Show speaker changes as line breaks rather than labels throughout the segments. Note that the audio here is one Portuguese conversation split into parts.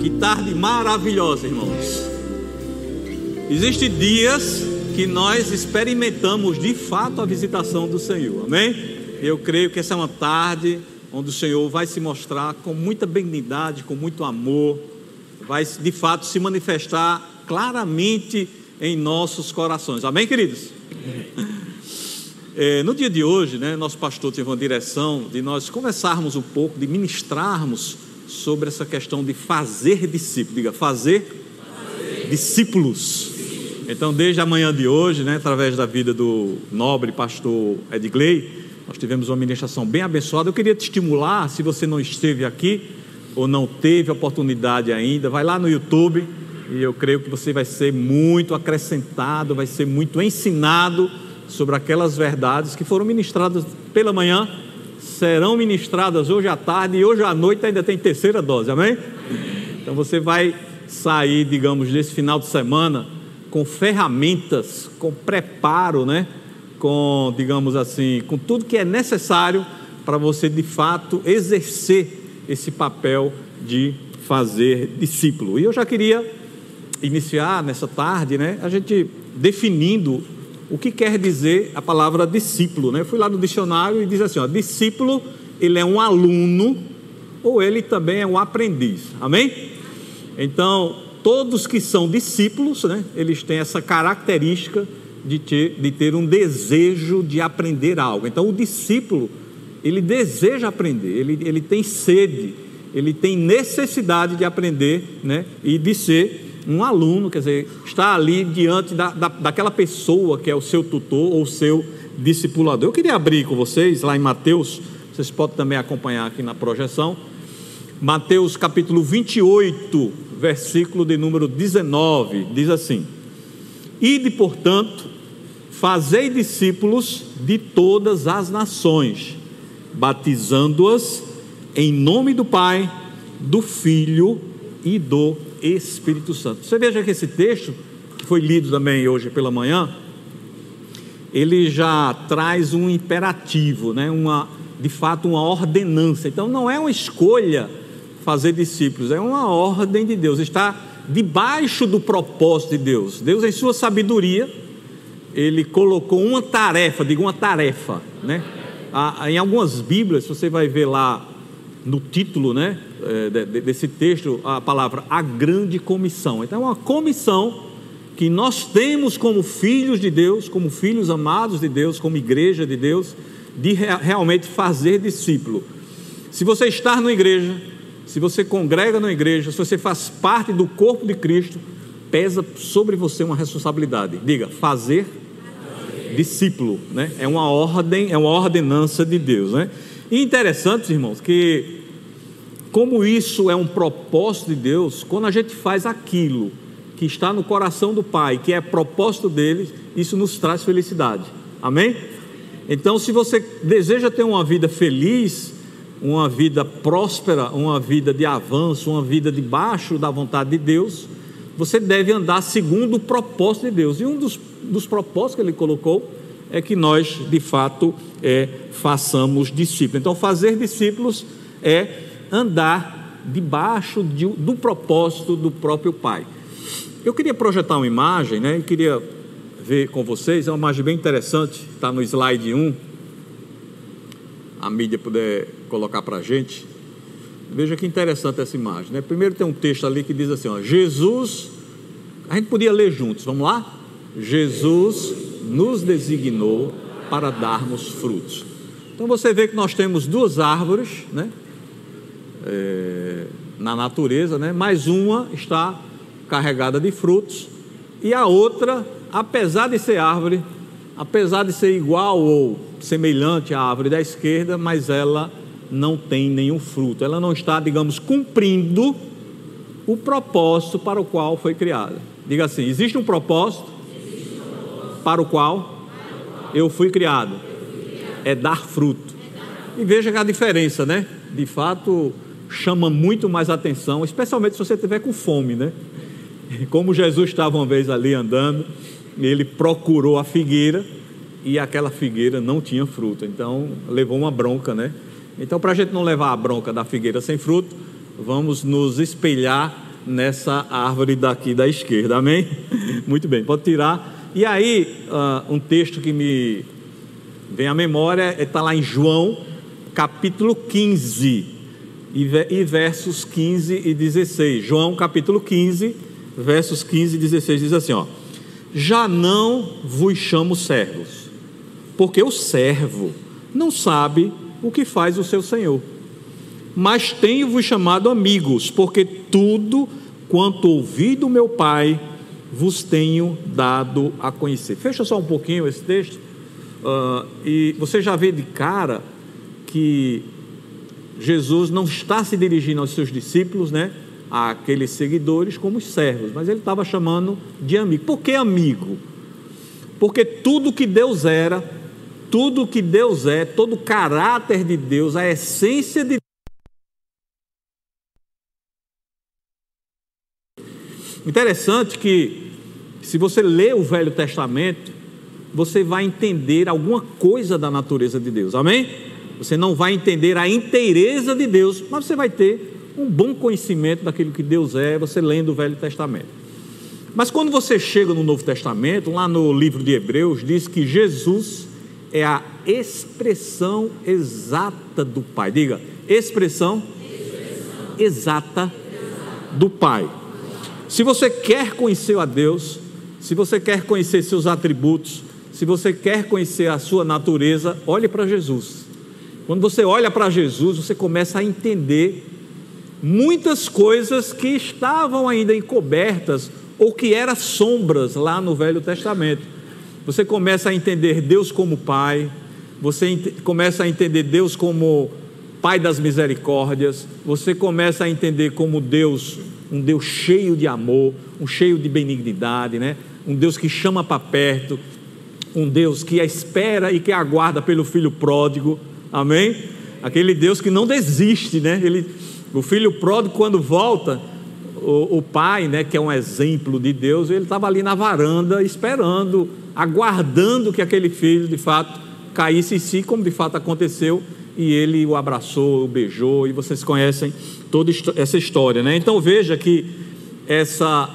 Que tarde maravilhosa, irmãos. Existem dias que nós experimentamos de fato a visitação do Senhor, amém? Eu creio que essa é uma tarde onde o Senhor vai se mostrar com muita benignidade, com muito amor, vai de fato se manifestar claramente em nossos corações, amém, queridos? É, no dia de hoje, né, nosso pastor teve uma direção de nós conversarmos um pouco, de ministrarmos sobre essa questão de fazer discípulos. Diga, fazer, fazer. discípulos. Então, desde a manhã de hoje, né, através da vida do nobre pastor Edgley, nós tivemos uma ministração bem abençoada. Eu queria te estimular, se você não esteve aqui ou não teve oportunidade ainda, vai lá no YouTube e eu creio que você vai ser muito acrescentado, vai ser muito ensinado sobre aquelas verdades que foram ministradas pela manhã, serão ministradas hoje à tarde e hoje à noite ainda tem terceira dose, amém? Então você vai sair, digamos, desse final de semana com ferramentas, com preparo, né? Com, digamos assim, com tudo que é necessário para você de fato exercer esse papel de fazer discípulo. E eu já queria iniciar nessa tarde, né? A gente definindo o que quer dizer a palavra discípulo. Né? Eu fui lá no dicionário e diz assim: ó, discípulo, ele é um aluno ou ele também é um aprendiz. Amém? Então, todos que são discípulos, né, eles têm essa característica de ter, de ter um desejo de aprender algo. Então, o discípulo, ele deseja aprender, ele, ele tem sede, ele tem necessidade de aprender né, e de ser um aluno, quer dizer, está ali diante da, da, daquela pessoa que é o seu tutor ou seu discipulador. Eu queria abrir com vocês lá em Mateus, vocês podem também acompanhar aqui na projeção. Mateus capítulo 28, versículo de número 19, diz assim: Ide, portanto, fazei discípulos de todas as nações, batizando-as em nome do Pai, do Filho e do Espírito Santo. Você veja que esse texto, que foi lido também hoje pela manhã, ele já traz um imperativo, né? uma, de fato, uma ordenança. Então, não é uma escolha fazer discípulos, é uma ordem de Deus, está debaixo do propósito de Deus. Deus, em sua sabedoria, ele colocou uma tarefa, diga uma tarefa, né? Em algumas Bíblias, você vai ver lá no título, né? É, desse texto a palavra a grande comissão. Então, é uma comissão que nós temos como filhos de Deus, como filhos amados de Deus, como igreja de Deus, de realmente fazer discípulo. Se você está na igreja, se você congrega na igreja, se você faz parte do corpo de Cristo, pesa sobre você uma responsabilidade. Diga, fazer discípulo, né? É uma ordem, é uma ordenança de Deus, né? E interessante, irmãos, que como isso é um propósito de Deus, quando a gente faz aquilo que está no coração do Pai, que é propósito dele, isso nos traz felicidade. Amém? Então, se você deseja ter uma vida feliz, uma vida próspera, uma vida de avanço, uma vida debaixo da vontade de Deus, você deve andar segundo o propósito de Deus. E um dos, dos propósitos que ele colocou é que nós, de fato, é, façamos discípulos. Então, fazer discípulos é andar debaixo de, do propósito do próprio Pai. Eu queria projetar uma imagem, né? Eu queria ver com vocês, é uma imagem bem interessante, está no slide 1. A mídia puder colocar para a gente. Veja que interessante essa imagem. Né? Primeiro tem um texto ali que diz assim: ó, Jesus, a gente podia ler juntos, vamos lá? Jesus nos designou para darmos frutos. Então você vê que nós temos duas árvores, né? é, na natureza, né? mas uma está carregada de frutos e a outra, apesar de ser árvore, apesar de ser igual ou semelhante à árvore da esquerda, mas ela não tem nenhum fruto, ela não está, digamos, cumprindo o propósito para o qual foi criada. Diga assim: existe um propósito para o qual eu fui criado, é dar fruto. E veja que a diferença, né? De fato, chama muito mais atenção, especialmente se você estiver com fome, né? Como Jesus estava uma vez ali andando, ele procurou a figueira e aquela figueira não tinha fruto, então levou uma bronca, né? Então, para a gente não levar a bronca da figueira sem fruto, vamos nos espelhar nessa árvore daqui da esquerda, amém? Muito bem, pode tirar. E aí, uh, um texto que me vem à memória está lá em João, capítulo 15, e versos 15 e 16. João, capítulo 15, versos 15 e 16 diz assim: ó, Já não vos chamo servos, porque o servo não sabe o que faz o seu senhor mas tenho-vos chamado amigos, porque tudo quanto ouvi do meu Pai vos tenho dado a conhecer. Fecha só um pouquinho esse texto, uh, e você já vê de cara que Jesus não está se dirigindo aos seus discípulos, né? Aqueles seguidores como os servos, mas ele estava chamando de amigo. Por que amigo? Porque tudo que Deus era, tudo que Deus é, todo o caráter de Deus, a essência de Interessante que, se você lê o Velho Testamento, você vai entender alguma coisa da natureza de Deus, amém? Você não vai entender a inteireza de Deus, mas você vai ter um bom conhecimento daquilo que Deus é, você lendo o Velho Testamento. Mas quando você chega no Novo Testamento, lá no livro de Hebreus, diz que Jesus é a expressão exata do Pai. Diga, expressão, expressão. exata do Pai. Se você quer conhecer a Deus, se você quer conhecer seus atributos, se você quer conhecer a sua natureza, olhe para Jesus. Quando você olha para Jesus, você começa a entender muitas coisas que estavam ainda encobertas ou que eram sombras lá no Velho Testamento. Você começa a entender Deus como Pai, você começa a entender Deus como Pai das misericórdias, você começa a entender como Deus um Deus cheio de amor, um cheio de benignidade, né? um Deus que chama para perto, um Deus que espera e que aguarda pelo filho pródigo, amém? Aquele Deus que não desiste, né? Ele, o filho pródigo, quando volta, o, o pai, né, que é um exemplo de Deus, ele estava ali na varanda esperando, aguardando que aquele filho de fato caísse em si, como de fato aconteceu, e ele o abraçou, o beijou, e vocês conhecem toda essa história, né? Então veja que essa,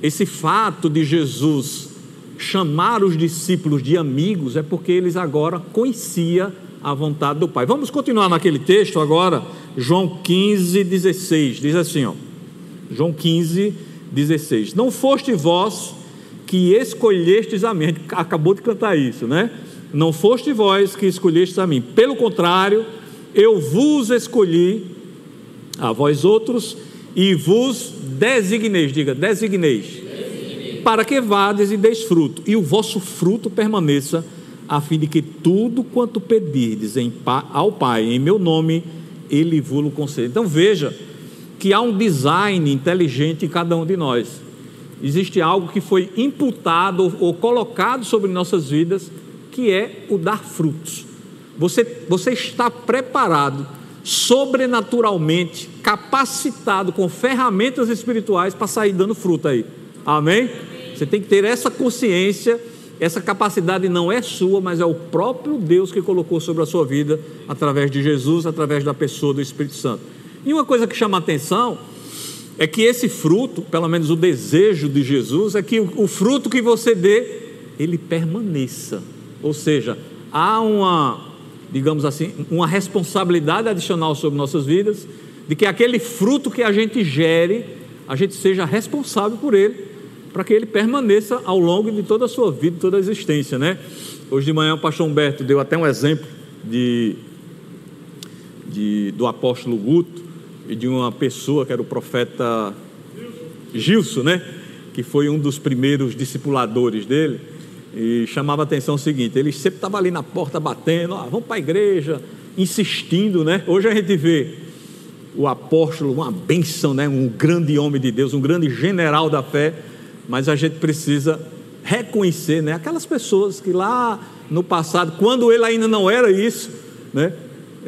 esse fato de Jesus chamar os discípulos de amigos é porque eles agora conhecia a vontade do Pai. Vamos continuar naquele texto agora, João 15, 16, diz assim, ó, João 15, 16, não foste vós que escolhestes a mim, acabou de cantar isso, né? Não foste vós que escolhestes a mim, pelo contrário, eu vos escolhi a vós outros e vos designeis, diga, designeis, designeis. para que vades e deis fruto, e o vosso fruto permaneça, a fim de que tudo quanto pedirdes em, ao Pai, em meu nome, Ele vos conceda. Então veja que há um design inteligente em cada um de nós. Existe algo que foi imputado ou colocado sobre nossas vidas, que é o dar frutos. Você, você está preparado sobrenaturalmente capacitado com ferramentas espirituais para sair dando fruto aí. Amém? Você tem que ter essa consciência, essa capacidade não é sua, mas é o próprio Deus que colocou sobre a sua vida através de Jesus, através da pessoa do Espírito Santo. E uma coisa que chama a atenção é que esse fruto, pelo menos o desejo de Jesus, é que o fruto que você dê, ele permaneça. Ou seja, há uma digamos assim, uma responsabilidade adicional sobre nossas vidas, de que aquele fruto que a gente gere, a gente seja responsável por ele, para que ele permaneça ao longo de toda a sua vida, toda a existência, né? Hoje de manhã o pastor Humberto deu até um exemplo de, de do apóstolo Guto e de uma pessoa que era o profeta Gilson, né? Que foi um dos primeiros discipuladores dele e chamava a atenção o seguinte: ele sempre estava ali na porta batendo, ah, vamos para a igreja, insistindo, né? Hoje a gente vê o apóstolo, uma benção, né? um grande homem de Deus, um grande general da fé, mas a gente precisa reconhecer né? aquelas pessoas que lá no passado, quando ele ainda não era isso, né?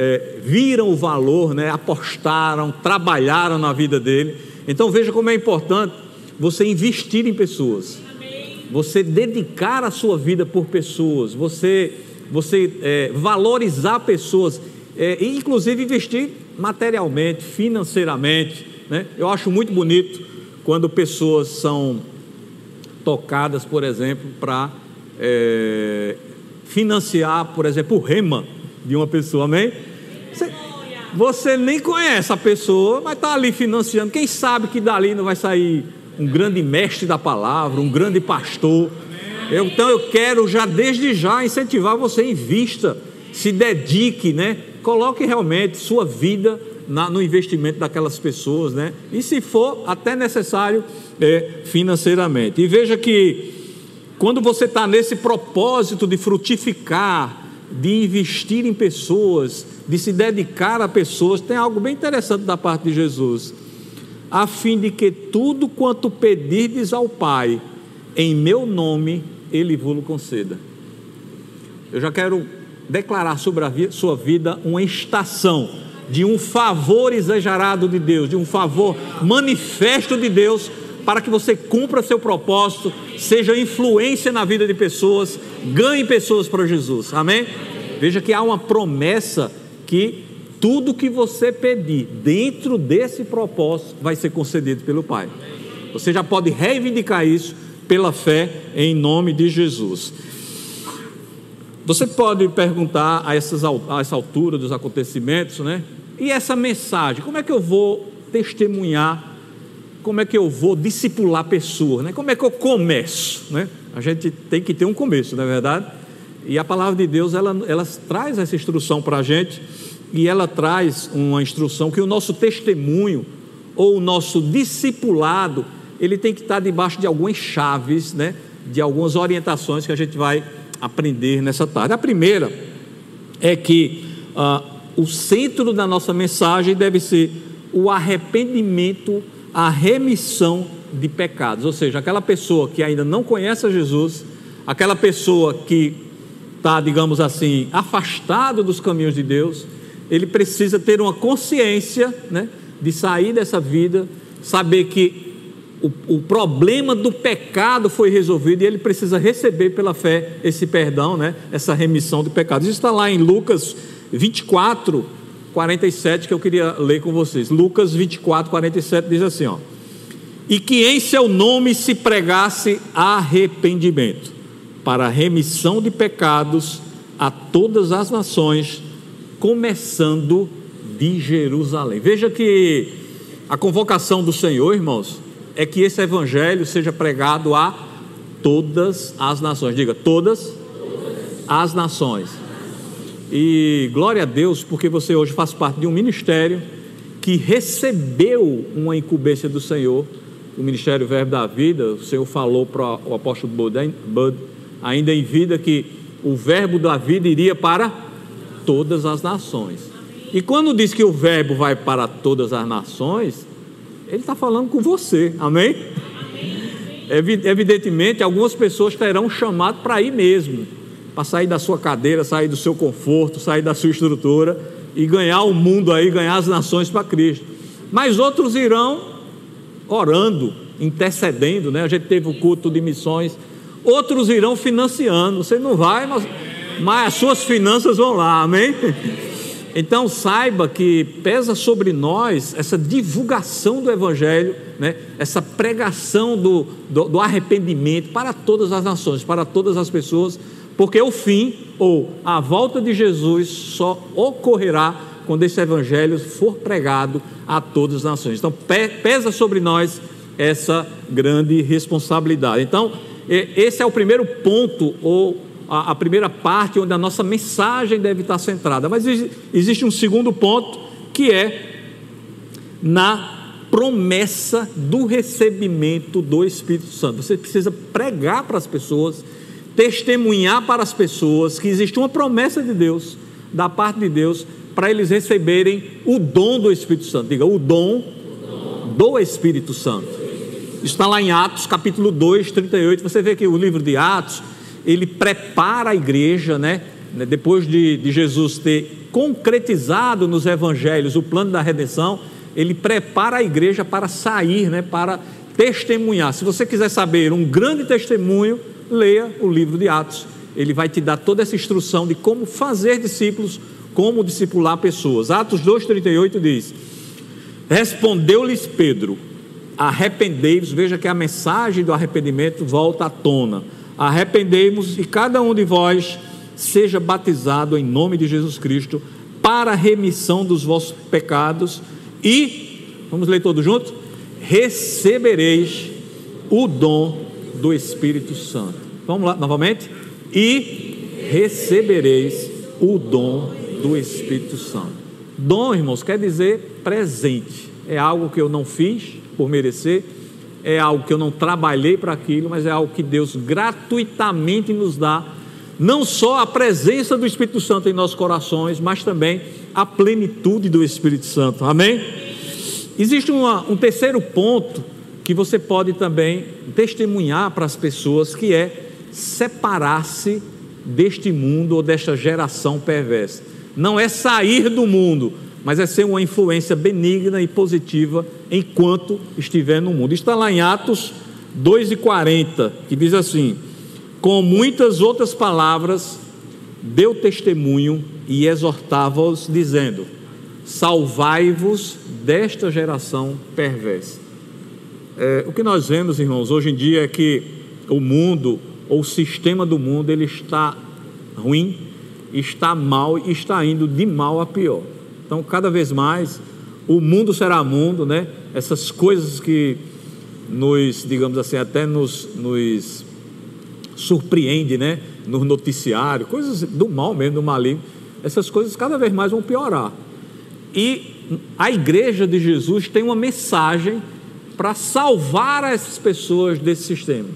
É, viram o valor, né? apostaram, trabalharam na vida dele. Então veja como é importante você investir em pessoas você dedicar a sua vida por pessoas, você, você é, valorizar pessoas, é, inclusive investir materialmente, financeiramente. Né? Eu acho muito bonito quando pessoas são tocadas, por exemplo, para é, financiar, por exemplo, o rema de uma pessoa, amém? Você, você nem conhece a pessoa, mas está ali financiando. Quem sabe que dali não vai sair um grande mestre da palavra, um grande pastor. Eu, então eu quero já desde já incentivar você invista, se dedique, né? Coloque realmente sua vida na, no investimento daquelas pessoas, né? E se for até necessário é, financeiramente. E veja que quando você está nesse propósito de frutificar, de investir em pessoas, de se dedicar a pessoas, tem algo bem interessante da parte de Jesus. A fim de que tudo quanto pedirdes ao Pai, em meu nome, Ele vos conceda. Eu já quero declarar sobre a sua vida uma estação de um favor exagerado de Deus, de um favor manifesto de Deus, para que você cumpra seu propósito, seja influência na vida de pessoas, ganhe pessoas para Jesus. Amém? Veja que há uma promessa que tudo que você pedir dentro desse propósito vai ser concedido pelo Pai. Você já pode reivindicar isso pela fé em nome de Jesus. Você pode perguntar a, essas, a essa altura dos acontecimentos, né? E essa mensagem, como é que eu vou testemunhar? Como é que eu vou discipular pessoas? Né? Como é que eu começo? Né? A gente tem que ter um começo, não é verdade? E a palavra de Deus, ela, ela traz essa instrução para a gente, e ela traz uma instrução que o nosso testemunho, ou o nosso discipulado, ele tem que estar debaixo de algumas chaves, né? de algumas orientações que a gente vai aprender nessa tarde. A primeira é que ah, o centro da nossa mensagem deve ser o arrependimento, a remissão de pecados. Ou seja, aquela pessoa que ainda não conhece a Jesus, aquela pessoa que está, digamos assim, afastado dos caminhos de Deus, ele precisa ter uma consciência né, de sair dessa vida, saber que o, o, problema do pecado foi resolvido e ele precisa receber pela fé esse perdão, né, essa remissão de pecados. Isso está lá em Lucas 24, 47, que eu queria ler com vocês. Lucas 24, 47 diz assim: ó, E que em seu nome se pregasse arrependimento, para remissão de pecados a todas as nações, começando de Jerusalém. Veja que a convocação do Senhor, irmãos, é que esse evangelho seja pregado a todas as nações. Diga, todas as nações. E glória a Deus, porque você hoje faz parte de um ministério que recebeu uma incumbência do Senhor, o Ministério Verbo da Vida. O Senhor falou para o apóstolo Bud, ainda em vida, que o Verbo da vida iria para todas as nações. E quando diz que o Verbo vai para todas as nações, ele está falando com você, amém? Evidentemente, algumas pessoas terão chamado para ir mesmo para sair da sua cadeira, sair do seu conforto, sair da sua estrutura e ganhar o mundo aí, ganhar as nações para Cristo. Mas outros irão orando, intercedendo, né? A gente teve o culto de missões. Outros irão financiando. Você não vai, mas, mas as suas finanças vão lá, amém? Então saiba que pesa sobre nós essa divulgação do Evangelho, né? essa pregação do, do, do arrependimento para todas as nações, para todas as pessoas porque o fim ou a volta de Jesus só ocorrerá quando esse evangelho for pregado a todas as nações. Então, pesa sobre nós essa grande responsabilidade. Então, esse é o primeiro ponto, ou a primeira parte onde a nossa mensagem deve estar centrada. Mas existe um segundo ponto, que é na promessa do recebimento do Espírito Santo. Você precisa pregar para as pessoas testemunhar para as pessoas que existe uma promessa de Deus, da parte de Deus, para eles receberem o dom do Espírito Santo. Diga, o dom do Espírito Santo. Está lá em Atos, capítulo 2, 38. Você vê que o livro de Atos, ele prepara a igreja, né? Depois de, de Jesus ter concretizado nos evangelhos o plano da redenção, ele prepara a igreja para sair, né? Para testemunhar. Se você quiser saber um grande testemunho, leia o livro de Atos. Ele vai te dar toda essa instrução de como fazer discípulos, como discipular pessoas. Atos 2,38 diz: Respondeu-lhes Pedro: Arrependei-vos. Veja que a mensagem do arrependimento volta à tona. Arrependei-vos e cada um de vós seja batizado em nome de Jesus Cristo para a remissão dos vossos pecados e, vamos ler todos juntos? Recebereis o dom do Espírito Santo. Vamos lá novamente? E recebereis o dom do Espírito Santo. Dom, irmãos, quer dizer presente. É algo que eu não fiz por merecer, é algo que eu não trabalhei para aquilo, mas é algo que Deus gratuitamente nos dá. Não só a presença do Espírito Santo em nossos corações, mas também a plenitude do Espírito Santo. Amém? Existe uma, um terceiro ponto que você pode também testemunhar para as pessoas, que é separar-se deste mundo ou desta geração perversa. Não é sair do mundo, mas é ser uma influência benigna e positiva enquanto estiver no mundo. Está lá em Atos 2,40, que diz assim: Com muitas outras palavras, deu testemunho e exortava-os, dizendo: Salvai-vos desta geração perversa. É, o que nós vemos, irmãos, hoje em dia é que o mundo, ou o sistema do mundo, ele está ruim, está mal e está indo de mal a pior. Então, cada vez mais, o mundo será mundo, né? Essas coisas que nos, digamos assim, até nos, nos surpreende, né? No noticiário, coisas do mal mesmo, do maligno, essas coisas cada vez mais vão piorar. E a igreja de Jesus tem uma mensagem para salvar essas pessoas desse sistema.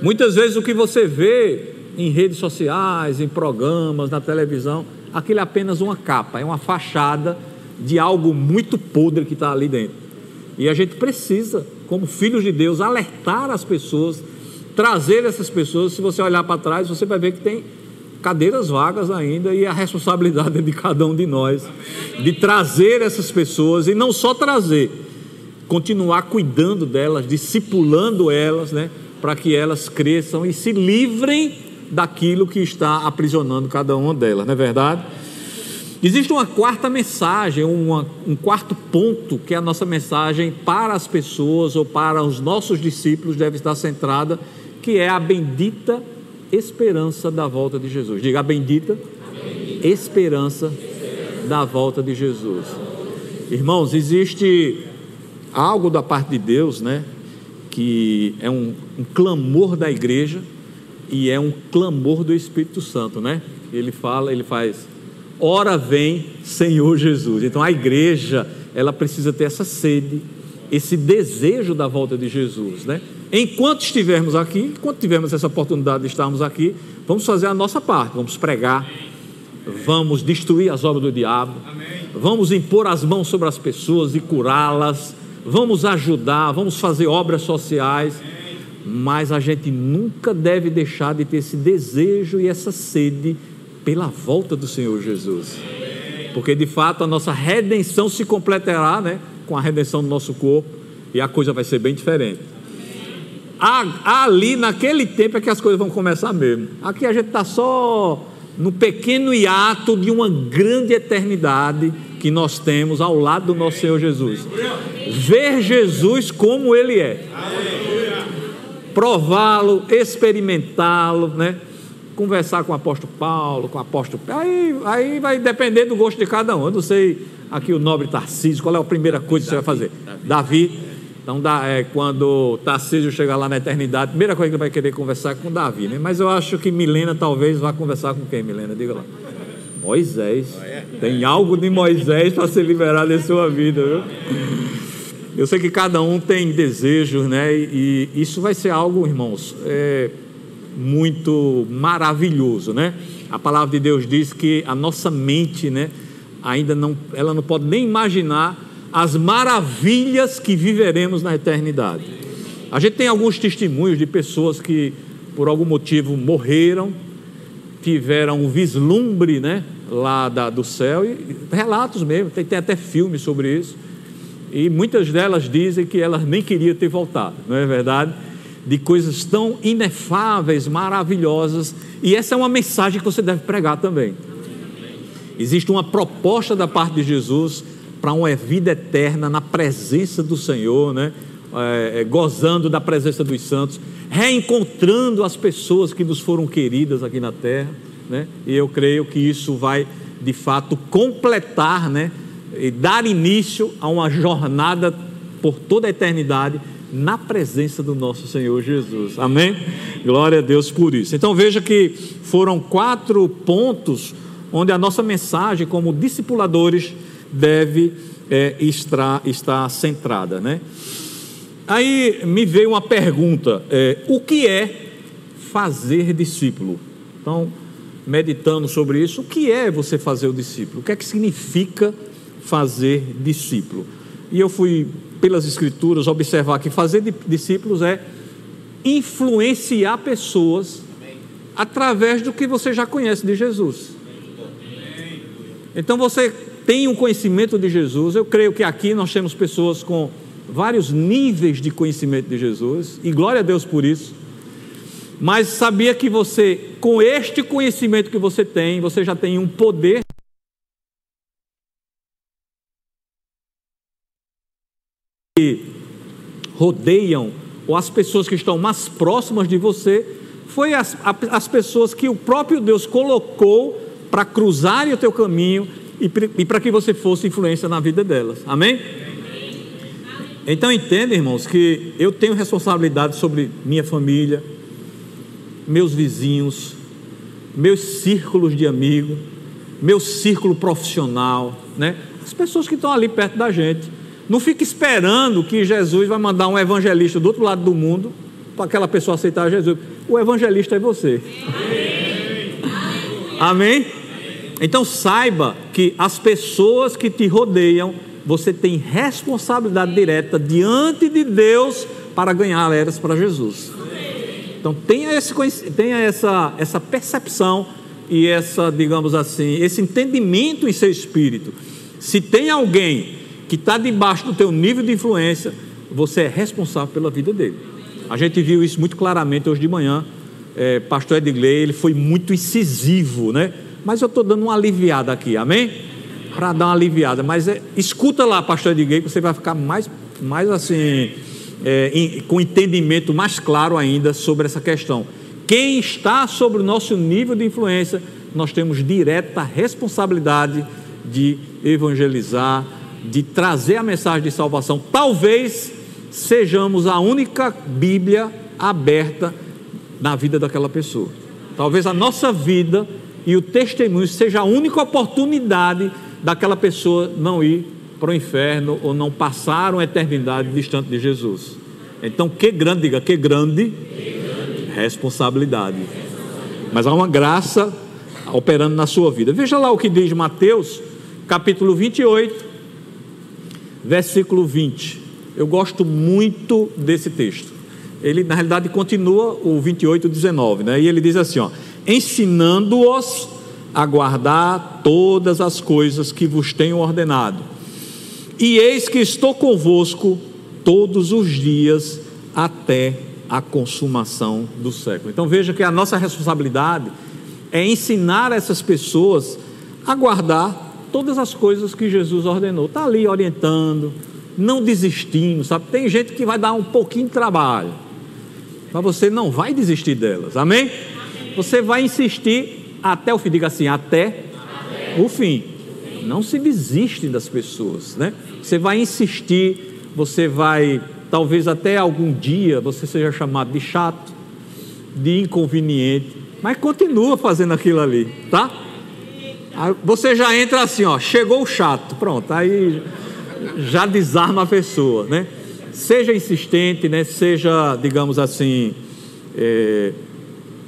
Muitas vezes o que você vê em redes sociais, em programas, na televisão, aquilo é apenas uma capa, é uma fachada de algo muito podre que está ali dentro. E a gente precisa, como filhos de Deus, alertar as pessoas, trazer essas pessoas. Se você olhar para trás, você vai ver que tem cadeiras vagas ainda e a responsabilidade é de cada um de nós de trazer essas pessoas e não só trazer, continuar cuidando delas, discipulando elas, né, para que elas cresçam e se livrem daquilo que está aprisionando cada uma delas, não é verdade? Existe uma quarta mensagem, uma, um quarto ponto que a nossa mensagem para as pessoas ou para os nossos discípulos deve estar centrada, que é a bendita esperança da volta de Jesus. Diga a bendita, esperança da volta de Jesus. Irmãos, existe algo da parte de Deus, né? Que é um, um clamor da igreja e é um clamor do Espírito Santo, né? Ele fala, ele faz, ora vem Senhor Jesus. Então a igreja, ela precisa ter essa sede, esse desejo da volta de Jesus, né? Enquanto estivermos aqui, enquanto tivermos essa oportunidade de estarmos aqui, vamos fazer a nossa parte, vamos pregar, vamos destruir as obras do diabo, vamos impor as mãos sobre as pessoas e curá-las, vamos ajudar, vamos fazer obras sociais, mas a gente nunca deve deixar de ter esse desejo e essa sede pela volta do Senhor Jesus. Porque de fato a nossa redenção se completará né, com a redenção do nosso corpo e a coisa vai ser bem diferente. Ali, naquele tempo, é que as coisas vão começar mesmo. Aqui a gente está só no pequeno hiato de uma grande eternidade que nós temos ao lado do nosso Senhor Jesus. Ver Jesus como Ele é. Prová-lo, experimentá-lo, né? Conversar com o apóstolo Paulo, com o apóstolo. Aí, aí vai depender do gosto de cada um. Eu não sei aqui o nobre Tarcísio, qual é a primeira coisa que você vai fazer? Davi. Então, é, quando Tarcísio chegar lá na eternidade, a primeira coisa que ele vai querer conversar é com Davi, né? Mas eu acho que Milena talvez vá conversar com quem, Milena? Diga lá. Moisés. Tem algo de Moisés para ser liberado em sua vida, viu? Eu sei que cada um tem desejos, né? E isso vai ser algo, irmãos, é, muito maravilhoso, né? A palavra de Deus diz que a nossa mente, né? Ainda não, ela não pode nem imaginar as maravilhas que viveremos na eternidade. A gente tem alguns testemunhos de pessoas que, por algum motivo, morreram, tiveram um vislumbre, né? lá da, do céu, e relatos mesmo, tem, tem até filmes sobre isso. E muitas delas dizem que elas nem queriam ter voltado, não é verdade? De coisas tão inefáveis, maravilhosas. E essa é uma mensagem que você deve pregar também. Existe uma proposta da parte de Jesus para uma vida eterna na presença do Senhor, né? É, é, gozando da presença dos santos, reencontrando as pessoas que nos foram queridas aqui na terra, né? E eu creio que isso vai de fato completar, né? E dar início a uma jornada por toda a eternidade na presença do nosso Senhor Jesus. Amém? Glória a Deus por isso. Então veja que foram quatro pontos onde a nossa mensagem como discipuladores deve é, estar, estar centrada, né? Aí me veio uma pergunta: é, o que é fazer discípulo? Então, meditando sobre isso, o que é você fazer o discípulo? O que é que significa fazer discípulo? E eu fui, pelas Escrituras, observar que fazer discípulos é influenciar pessoas através do que você já conhece de Jesus. Então você tem um conhecimento de Jesus. Eu creio que aqui nós temos pessoas com vários níveis de conhecimento de Jesus, e glória a Deus por isso. Mas sabia que você, com este conhecimento que você tem, você já tem um poder que rodeiam, ou as pessoas que estão mais próximas de você, foi as, as pessoas que o próprio Deus colocou para cruzarem o teu caminho e, para que você fosse influência na vida delas. Amém? Então entenda, irmãos, que eu tenho responsabilidade sobre minha família, meus vizinhos, meus círculos de amigos, meu círculo profissional, né? As pessoas que estão ali perto da gente. Não fique esperando que Jesus vai mandar um evangelista do outro lado do mundo para aquela pessoa aceitar Jesus. O evangelista é você. Amém? Então saiba que as pessoas que te rodeiam, você tem responsabilidade direta diante de Deus para ganhar elas para Jesus. Então tenha, esse, tenha essa, essa percepção e essa, digamos assim, esse entendimento em seu espírito. Se tem alguém que está debaixo do teu nível de influência, você é responsável pela vida dele. A gente viu isso muito claramente hoje de manhã. É, pastor Edgley, ele foi muito incisivo, né? Mas eu estou dando uma aliviada aqui, amém? Para dar uma aliviada. Mas é, escuta lá, pastor Edgley, que você vai ficar mais, mais assim, é, em, com entendimento mais claro ainda sobre essa questão. Quem está sobre o nosso nível de influência, nós temos direta responsabilidade de evangelizar, de trazer a mensagem de salvação. Talvez sejamos a única Bíblia aberta na vida daquela pessoa. Talvez a nossa vida e o testemunho seja a única oportunidade daquela pessoa não ir para o inferno ou não passar uma eternidade distante de Jesus. Então, que grande, diga, que grande, responsabilidade. Mas há uma graça operando na sua vida. Veja lá o que diz Mateus, capítulo 28, versículo 20. Eu gosto muito desse texto. Ele, na realidade, continua o 28, 19, né? E ele diz assim: ensinando-os a guardar todas as coisas que vos tenho ordenado. E eis que estou convosco todos os dias até a consumação do século. Então veja que a nossa responsabilidade é ensinar essas pessoas a guardar todas as coisas que Jesus ordenou. Está ali orientando, não desistindo, sabe? Tem gente que vai dar um pouquinho de trabalho, mas você não vai desistir delas, amém? Você vai insistir até o fim, diga assim, até, o fim. Não se desiste das pessoas, né? Você vai insistir, você vai, talvez até algum dia você seja chamado de chato, de inconveniente, mas continua fazendo aquilo ali, tá? Você já entra assim, ó, chegou o chato, pronto, aí já desarma a pessoa, né? Seja insistente, né? Seja, digamos assim, é,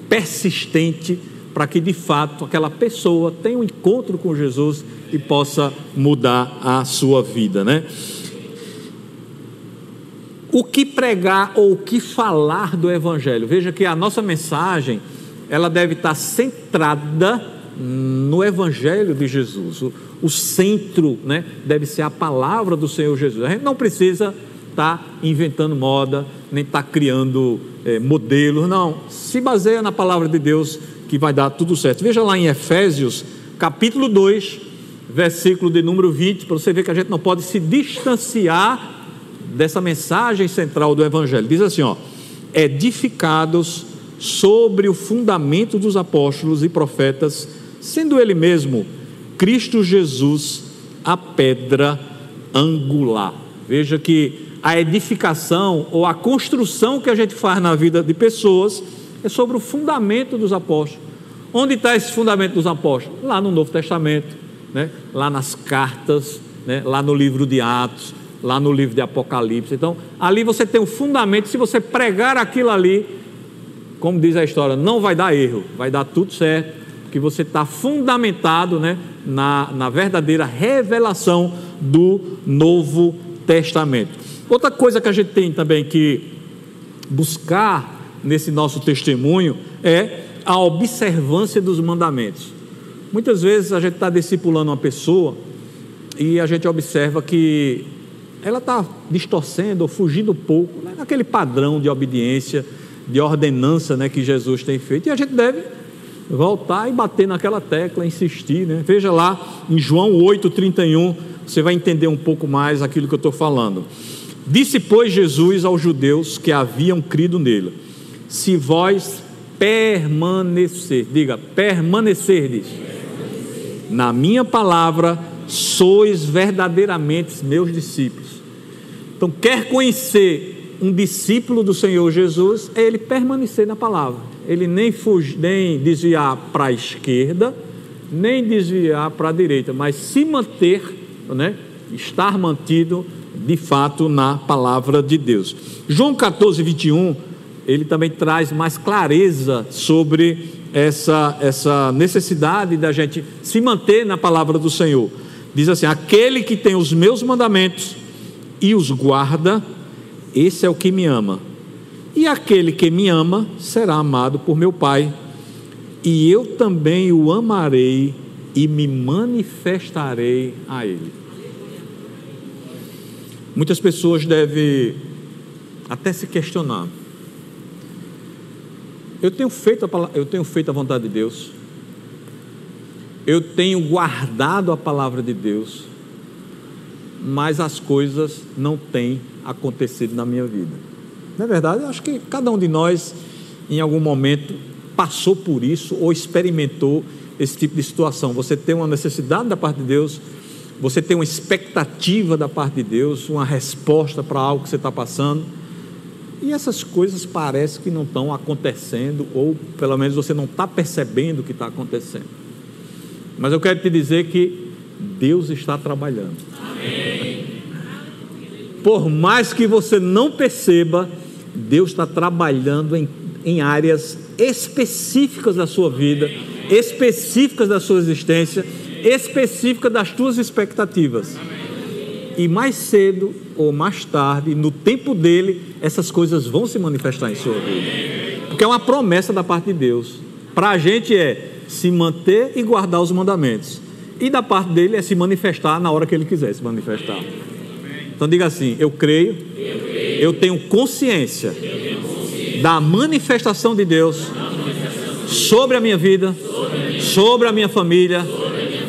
persistente para que de fato aquela pessoa tenha um encontro com Jesus e possa mudar a sua vida, né? O que pregar ou o que falar do evangelho? Veja que a nossa mensagem, ela deve estar centrada no evangelho de Jesus. O, o centro, né, deve ser a palavra do Senhor Jesus. A gente não precisa estar inventando moda, nem estar criando é, modelos, não. Se baseia na palavra de Deus que vai dar tudo certo. Veja lá em Efésios, capítulo 2, versículo de número 20, para você ver que a gente não pode se distanciar dessa mensagem central do Evangelho. Diz assim: ó, edificados sobre o fundamento dos apóstolos e profetas, sendo Ele mesmo, Cristo Jesus, a pedra angular. Veja que a edificação ou a construção que a gente faz na vida de pessoas é sobre o fundamento dos apóstolos. Onde está esse fundamento dos apóstolos? Lá no Novo Testamento, né? lá nas cartas, né? lá no livro de Atos, lá no livro de Apocalipse. Então, ali você tem o fundamento. Se você pregar aquilo ali, como diz a história, não vai dar erro, vai dar tudo certo, porque você está fundamentado né? na, na verdadeira revelação do Novo Testamento. Outra coisa que a gente tem também que buscar nesse nosso testemunho é a observância dos mandamentos. Muitas vezes a gente está discipulando uma pessoa e a gente observa que ela está distorcendo ou fugindo um pouco né, naquele padrão de obediência, de ordenança né, que Jesus tem feito. E a gente deve voltar e bater naquela tecla, insistir. Né? Veja lá em João 8,31, você vai entender um pouco mais aquilo que eu estou falando. Disse, pois, Jesus aos judeus que haviam crido nele: Se vós permanecer, diga, permanecerdes na minha palavra, sois verdadeiramente meus discípulos. Então, quer conhecer um discípulo do Senhor Jesus, é ele permanecer na palavra. Ele nem, fugir, nem desviar para a esquerda, nem desviar para a direita, mas se manter, né, estar mantido de fato na palavra de Deus. João 14, 21, ele também traz mais clareza sobre essa, essa necessidade da gente se manter na palavra do Senhor. Diz assim: Aquele que tem os meus mandamentos e os guarda, esse é o que me ama. E aquele que me ama será amado por meu Pai, e eu também o amarei e me manifestarei a ele. Muitas pessoas devem até se questionar. Eu tenho feito a, eu tenho feito a vontade de Deus. Eu tenho guardado a palavra de Deus. Mas as coisas não têm acontecido na minha vida. Não é verdade? Eu acho que cada um de nós, em algum momento, passou por isso ou experimentou esse tipo de situação. Você tem uma necessidade da parte de Deus, você tem uma expectativa da parte de Deus, uma resposta para algo que você está passando, e essas coisas parecem que não estão acontecendo, ou pelo menos você não está percebendo o que está acontecendo. Mas eu quero te dizer que Deus está trabalhando. Amém. Por mais que você não perceba, Deus está trabalhando em, em áreas específicas da sua vida, específicas da sua existência específica das tuas expectativas. E mais cedo ou mais tarde, no tempo dele, essas coisas vão se manifestar em sua vida. Porque é uma promessa da parte de Deus. Para a gente é se manter e guardar os mandamentos. E da parte dele é se manifestar na hora que ele quiser se manifestar. Então diga assim: eu creio, eu tenho consciência da manifestação de Deus sobre a minha vida, sobre a minha família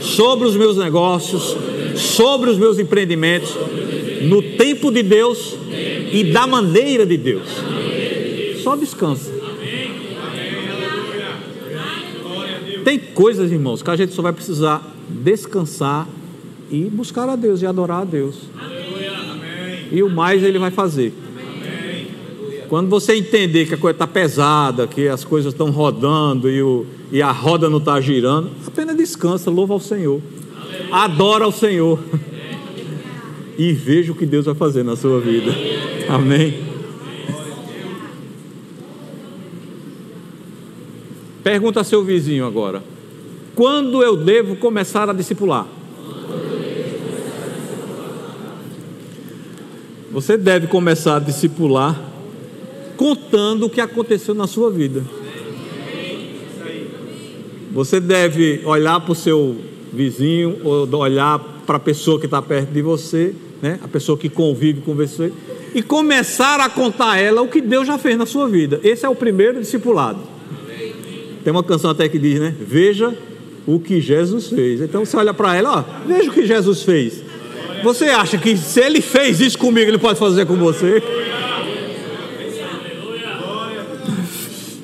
sobre os meus negócios, sobre os meus empreendimentos, no tempo de Deus e da maneira de Deus. Só descansa. Tem coisas, irmãos, que a gente só vai precisar descansar e buscar a Deus e adorar a Deus. E o mais ele vai fazer. Quando você entender que a coisa está pesada, que as coisas estão rodando e, o, e a roda não está girando, apenas descansa, louva ao Senhor, adora ao Senhor e veja o que Deus vai fazer na sua vida. Amém. Pergunta a seu vizinho agora: quando eu devo começar a discipular? Você deve começar a discipular contando o que aconteceu na sua vida. Você deve olhar para o seu vizinho, ou olhar para a pessoa que está perto de você, né? a pessoa que convive com você, e começar a contar a ela o que Deus já fez na sua vida. Esse é o primeiro discipulado. Tem uma canção até que diz, né? Veja o que Jesus fez. Então você olha para ela, ó, veja o que Jesus fez. Você acha que se ele fez isso comigo, ele pode fazer com você?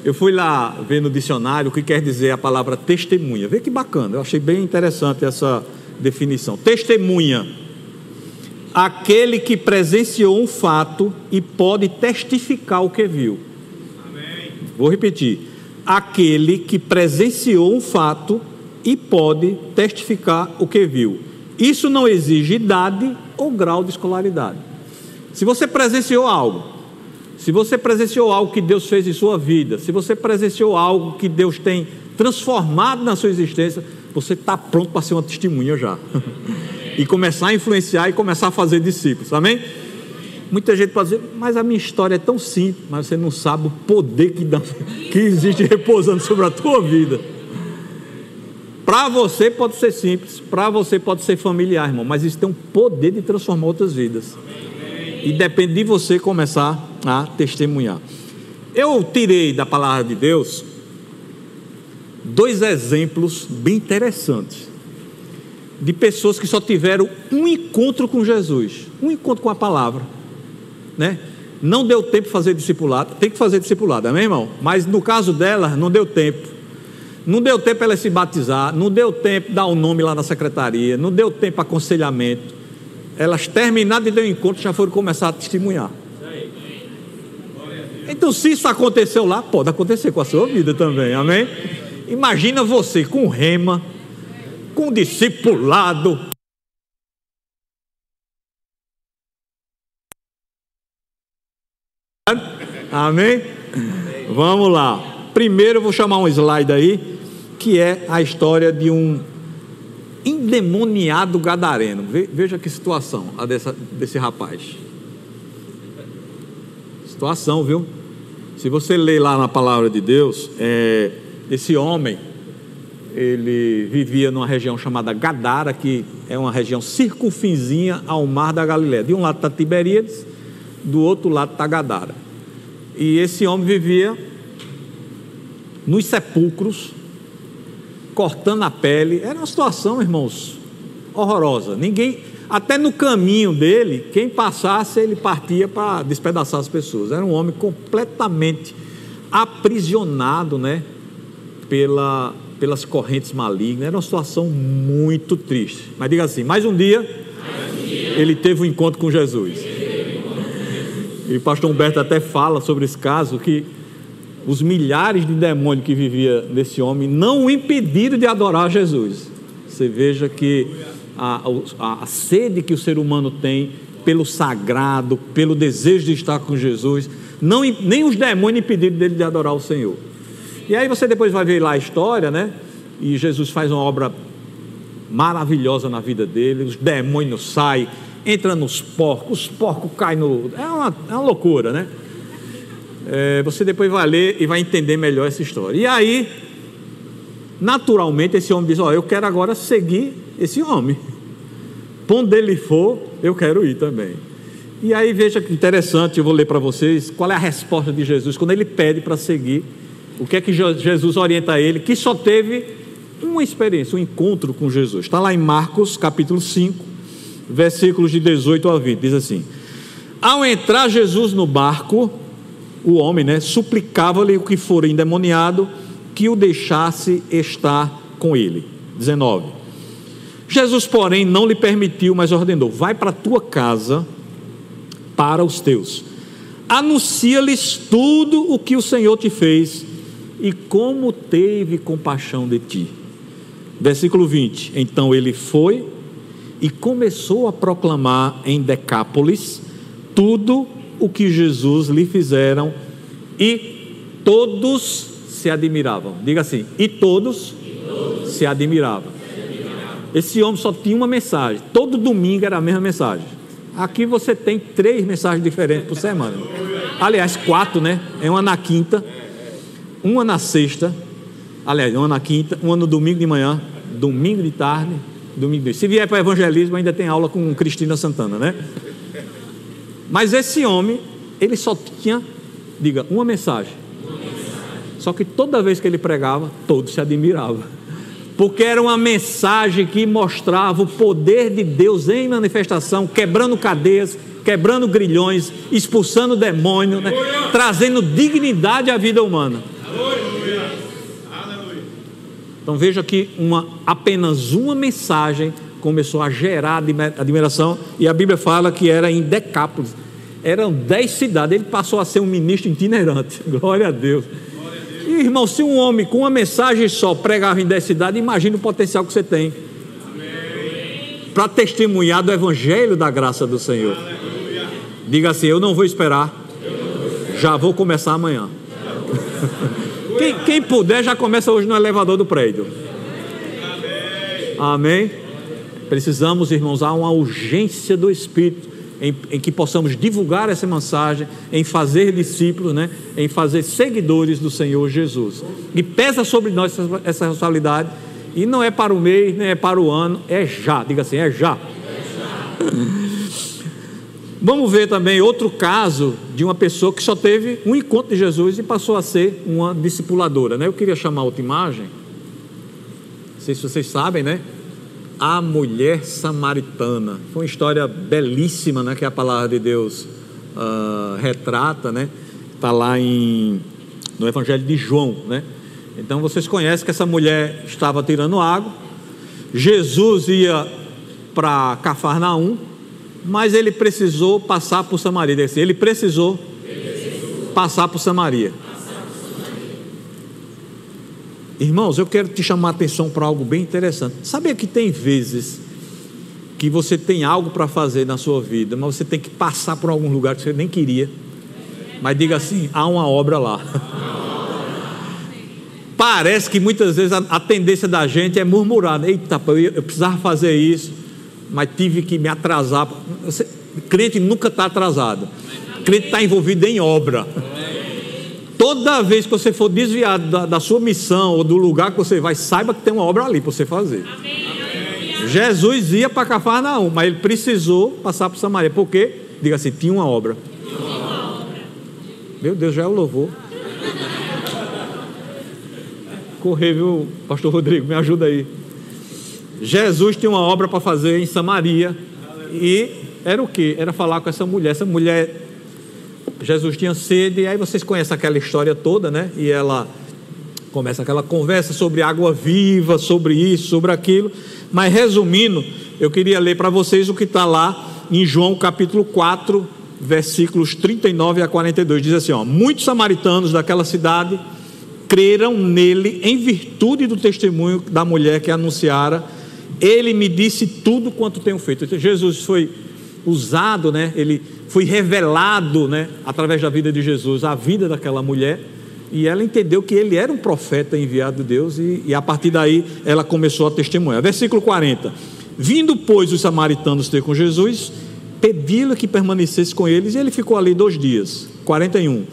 Eu fui lá ver no dicionário o que quer dizer a palavra testemunha. Vê que bacana, eu achei bem interessante essa definição. Testemunha aquele que presenciou um fato e pode testificar o que viu. Amém. Vou repetir. Aquele que presenciou um fato e pode testificar o que viu. Isso não exige idade ou grau de escolaridade. Se você presenciou algo, se você presenciou algo que Deus fez em sua vida, se você presenciou algo que Deus tem transformado na sua existência, você está pronto para ser uma testemunha já. e começar a influenciar e começar a fazer discípulos, amém? Muita gente pode dizer, mas a minha história é tão simples, mas você não sabe o poder que, dá, que existe repousando sobre a tua vida. Para você pode ser simples, para você pode ser familiar, irmão, mas isso tem um poder de transformar outras vidas. E depende de você começar a testemunhar. Eu tirei da palavra de Deus dois exemplos bem interessantes de pessoas que só tiveram um encontro com Jesus, um encontro com a palavra, né? Não deu tempo de fazer discipulado, tem que fazer discipulado, amém, irmão? Mas no caso dela, não deu tempo. Não deu tempo ela se batizar, não deu tempo dar o um nome lá na secretaria, não deu tempo aconselhamento. Elas terminaram de dar o um encontro, já foram começar a testemunhar. Então, se isso aconteceu lá, pode acontecer com a sua vida também, amém? Imagina você com rema, com discipulado. Amém? Vamos lá. Primeiro eu vou chamar um slide aí, que é a história de um endemoniado gadareno. Veja que situação a dessa, desse rapaz. Situação, viu? Se você ler lá na palavra de Deus, é, esse homem ele vivia numa região chamada Gadara, que é uma região circunfinzinha ao mar da Galiléia. De um lado está Tiberíades, do outro lado está Gadara. E esse homem vivia nos sepulcros, cortando a pele. Era uma situação, irmãos, horrorosa. Ninguém, até no caminho dele, quem passasse, ele partia para despedaçar as pessoas. Era um homem completamente aprisionado, né, pela pelas correntes malignas. Era uma situação muito triste. Mas diga assim: mais um dia, mais um dia. ele teve um encontro com Jesus. E o pastor Humberto até fala sobre esse caso que os milhares de demônios que vivia nesse homem não o impediram de adorar Jesus. Você veja que a, a, a sede que o ser humano tem pelo sagrado, pelo desejo de estar com Jesus, não, nem os demônios impediram dele de adorar o Senhor. E aí você depois vai ver lá a história, né? E Jesus faz uma obra maravilhosa na vida dele, os demônios saem, entra nos porcos, os porcos caem no. É uma, é uma loucura, né? É, você depois vai ler e vai entender melhor essa história. E aí, naturalmente, esse homem diz: Ó, oh, eu quero agora seguir esse homem. Onde ele for, eu quero ir também. E aí, veja que interessante, eu vou ler para vocês qual é a resposta de Jesus quando ele pede para seguir o que é que Jesus orienta ele, que só teve uma experiência, um encontro com Jesus. Está lá em Marcos, capítulo 5, versículos de 18 a 20. Diz assim: Ao entrar Jesus no barco, o homem, né, suplicava-lhe o que for endemoniado que o deixasse estar com ele. 19. Jesus, porém, não lhe permitiu, mas ordenou: Vai para a tua casa, para os teus. Anuncia-lhes tudo o que o Senhor te fez e como teve compaixão de ti. Versículo 20: Então ele foi e começou a proclamar em Decápolis tudo o que Jesus lhe fizeram e todos se admiravam. Diga assim: e todos, e todos se, admiravam. se admiravam. Esse homem só tinha uma mensagem, todo domingo era a mesma mensagem. Aqui você tem três mensagens diferentes por semana. Aliás, quatro, né? É uma na quinta uma na sexta, aliás, uma na quinta, uma no domingo de manhã, domingo de tarde, domingo de Se vier para evangelismo, ainda tem aula com Cristina Santana, né? Mas esse homem, ele só tinha, diga, uma mensagem. Só que toda vez que ele pregava, todos se admiravam. porque era uma mensagem que mostrava o poder de Deus em manifestação, quebrando cadeias, quebrando grilhões, expulsando demônio, né? trazendo dignidade à vida humana. Então veja que uma, apenas uma mensagem começou a gerar admiração, e a Bíblia fala que era em Decápolis. Eram dez cidades, ele passou a ser um ministro itinerante. Glória a Deus. E, irmão, se um homem com uma mensagem só pregava em dez cidades, imagine o potencial que você tem para testemunhar do evangelho da graça do Senhor. Diga assim: Eu não vou esperar, já vou começar amanhã. Quem, quem puder já começa hoje no elevador do prédio. Amém? Precisamos, irmãos, há uma urgência do Espírito em, em, que possamos divulgar essa mensagem, em fazer discípulos, né? em fazer seguidores do Senhor Jesus. E pesa sobre nós essa, essa responsabilidade, e não é para o mês, nem é para o ano, é já, diga assim, é já. É já. Vamos ver também outro caso de uma pessoa que só teve um encontro de Jesus e passou a ser uma discipuladora. Né? Eu queria chamar outra imagem. Não sei se vocês sabem, né? A mulher samaritana. Foi uma história belíssima, né? Que a palavra de Deus uh, retrata, né? Está lá em, no Evangelho de João, né? Então vocês conhecem que essa mulher estava tirando água. Jesus ia para Cafarnaum mas ele precisou passar por Samaria. Ele precisou, passar por Samaria. Irmãos, eu quero te chamar a atenção para algo bem interessante. Sabia que tem vezes que você tem algo para fazer na sua vida, mas você tem que passar por algum lugar que você nem queria. Mas diga assim: há uma obra lá. Parece que muitas vezes a, a, tendência da gente é murmurar: eita, eu, eu precisava fazer isso mas tive que me atrasar. Você, crente nunca está atrasado. Crente está envolvido em obra. Toda vez que você for desviado da, da, sua missão ou do lugar que você vai, saiba que tem uma obra ali para você fazer. Jesus ia para Cafarnaum, mas ele precisou passar por Samaria. Por quê? Diga assim: tinha uma obra. Meu Deus, já é o louvor. Correr, viu, Pastor Rodrigo? Me ajuda aí. Jesus tinha uma obra para fazer em Samaria e era o que? Era falar com essa mulher. Essa mulher, Jesus tinha sede, e aí vocês conhecem aquela história toda, né? E ela começa aquela conversa sobre água viva, sobre isso, sobre aquilo. Mas resumindo, eu queria ler para vocês o que está lá em João capítulo 4, versículos 39 a 42. Diz assim: ó, Muitos samaritanos daquela cidade creram nele em virtude do testemunho da mulher que anunciara ele me disse tudo quanto tenho feito. Então, Jesus foi usado, né? Ele foi revelado, né? Através da vida de Jesus, a vida daquela mulher. E ela entendeu que ele era um profeta enviado de Deus, e, e a partir daí ela começou a testemunhar. Versículo 40: Vindo, pois, os samaritanos ter com Jesus, pediram que permanecesse com eles, e ele ficou ali dois dias. 41.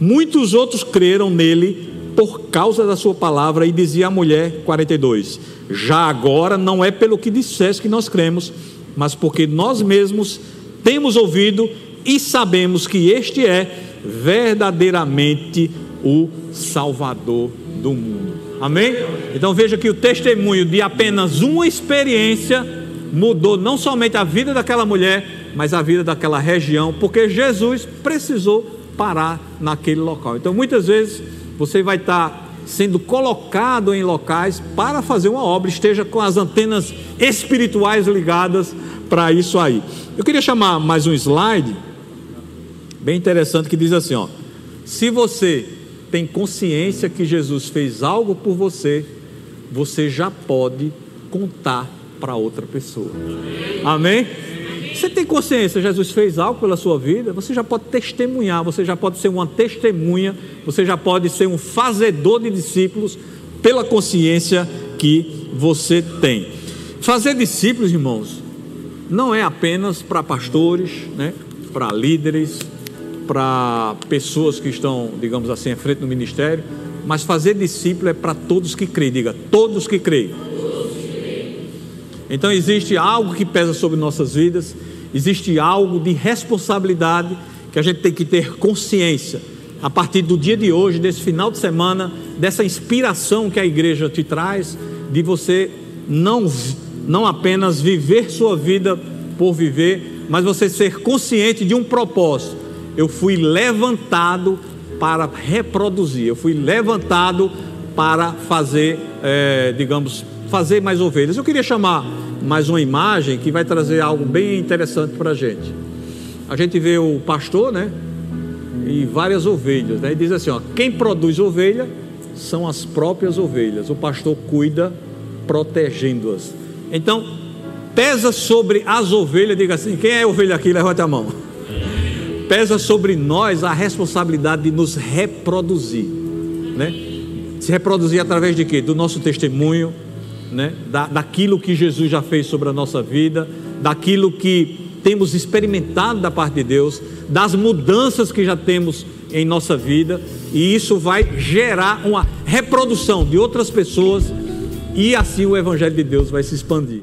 Muitos outros creram nele por causa da sua palavra, e dizia a mulher, 42: Já agora não é pelo que disseste que nós cremos, mas porque nós mesmos temos ouvido e sabemos que este é verdadeiramente o Salvador do mundo. Amém? Então veja que o testemunho de apenas uma experiência mudou não somente a vida daquela mulher, mas a vida daquela região, porque Jesus precisou parar naquele local. Então muitas vezes você vai estar sendo colocado em locais para fazer uma obra, esteja com as antenas espirituais ligadas para isso aí. Eu queria chamar mais um slide, bem interessante, que diz assim: ó, se você tem consciência que Jesus fez algo por você, você já pode contar para outra pessoa. Amém? Você tem consciência, Jesus fez algo pela sua vida, você já pode testemunhar, você já pode ser uma testemunha, você já pode ser um fazedor de discípulos pela consciência que você tem. Fazer discípulos, irmãos, não é apenas para pastores, né, para líderes, para pessoas que estão, digamos assim, à frente do ministério, mas fazer discípulo é para todos que creem, diga, todos que creem. Então existe algo que pesa sobre nossas vidas, existe algo de responsabilidade que a gente tem que ter consciência a partir do dia de hoje, desse final de semana, dessa inspiração que a igreja te traz, de você não, não apenas viver sua vida por viver, mas você ser consciente de um propósito. Eu fui levantado para reproduzir, eu fui levantado para fazer, é, digamos, fazer mais ovelhas. Eu queria chamar mais uma imagem que vai trazer algo bem interessante para a gente. A gente vê o pastor, né? E várias ovelhas, né? E diz assim: ó, quem produz ovelha são as próprias ovelhas. O pastor cuida protegendo-as. Então, pesa sobre as ovelhas, diga assim: quem é ovelha aqui? Levante a mão. Pesa sobre nós a responsabilidade de nos reproduzir, né? Se reproduzir através de quê? Do nosso testemunho, né? Da, daquilo que Jesus já fez sobre a nossa vida, daquilo que temos experimentado da parte de Deus, das mudanças que já temos em nossa vida, e isso vai gerar uma reprodução de outras pessoas, e assim o Evangelho de Deus vai se expandir.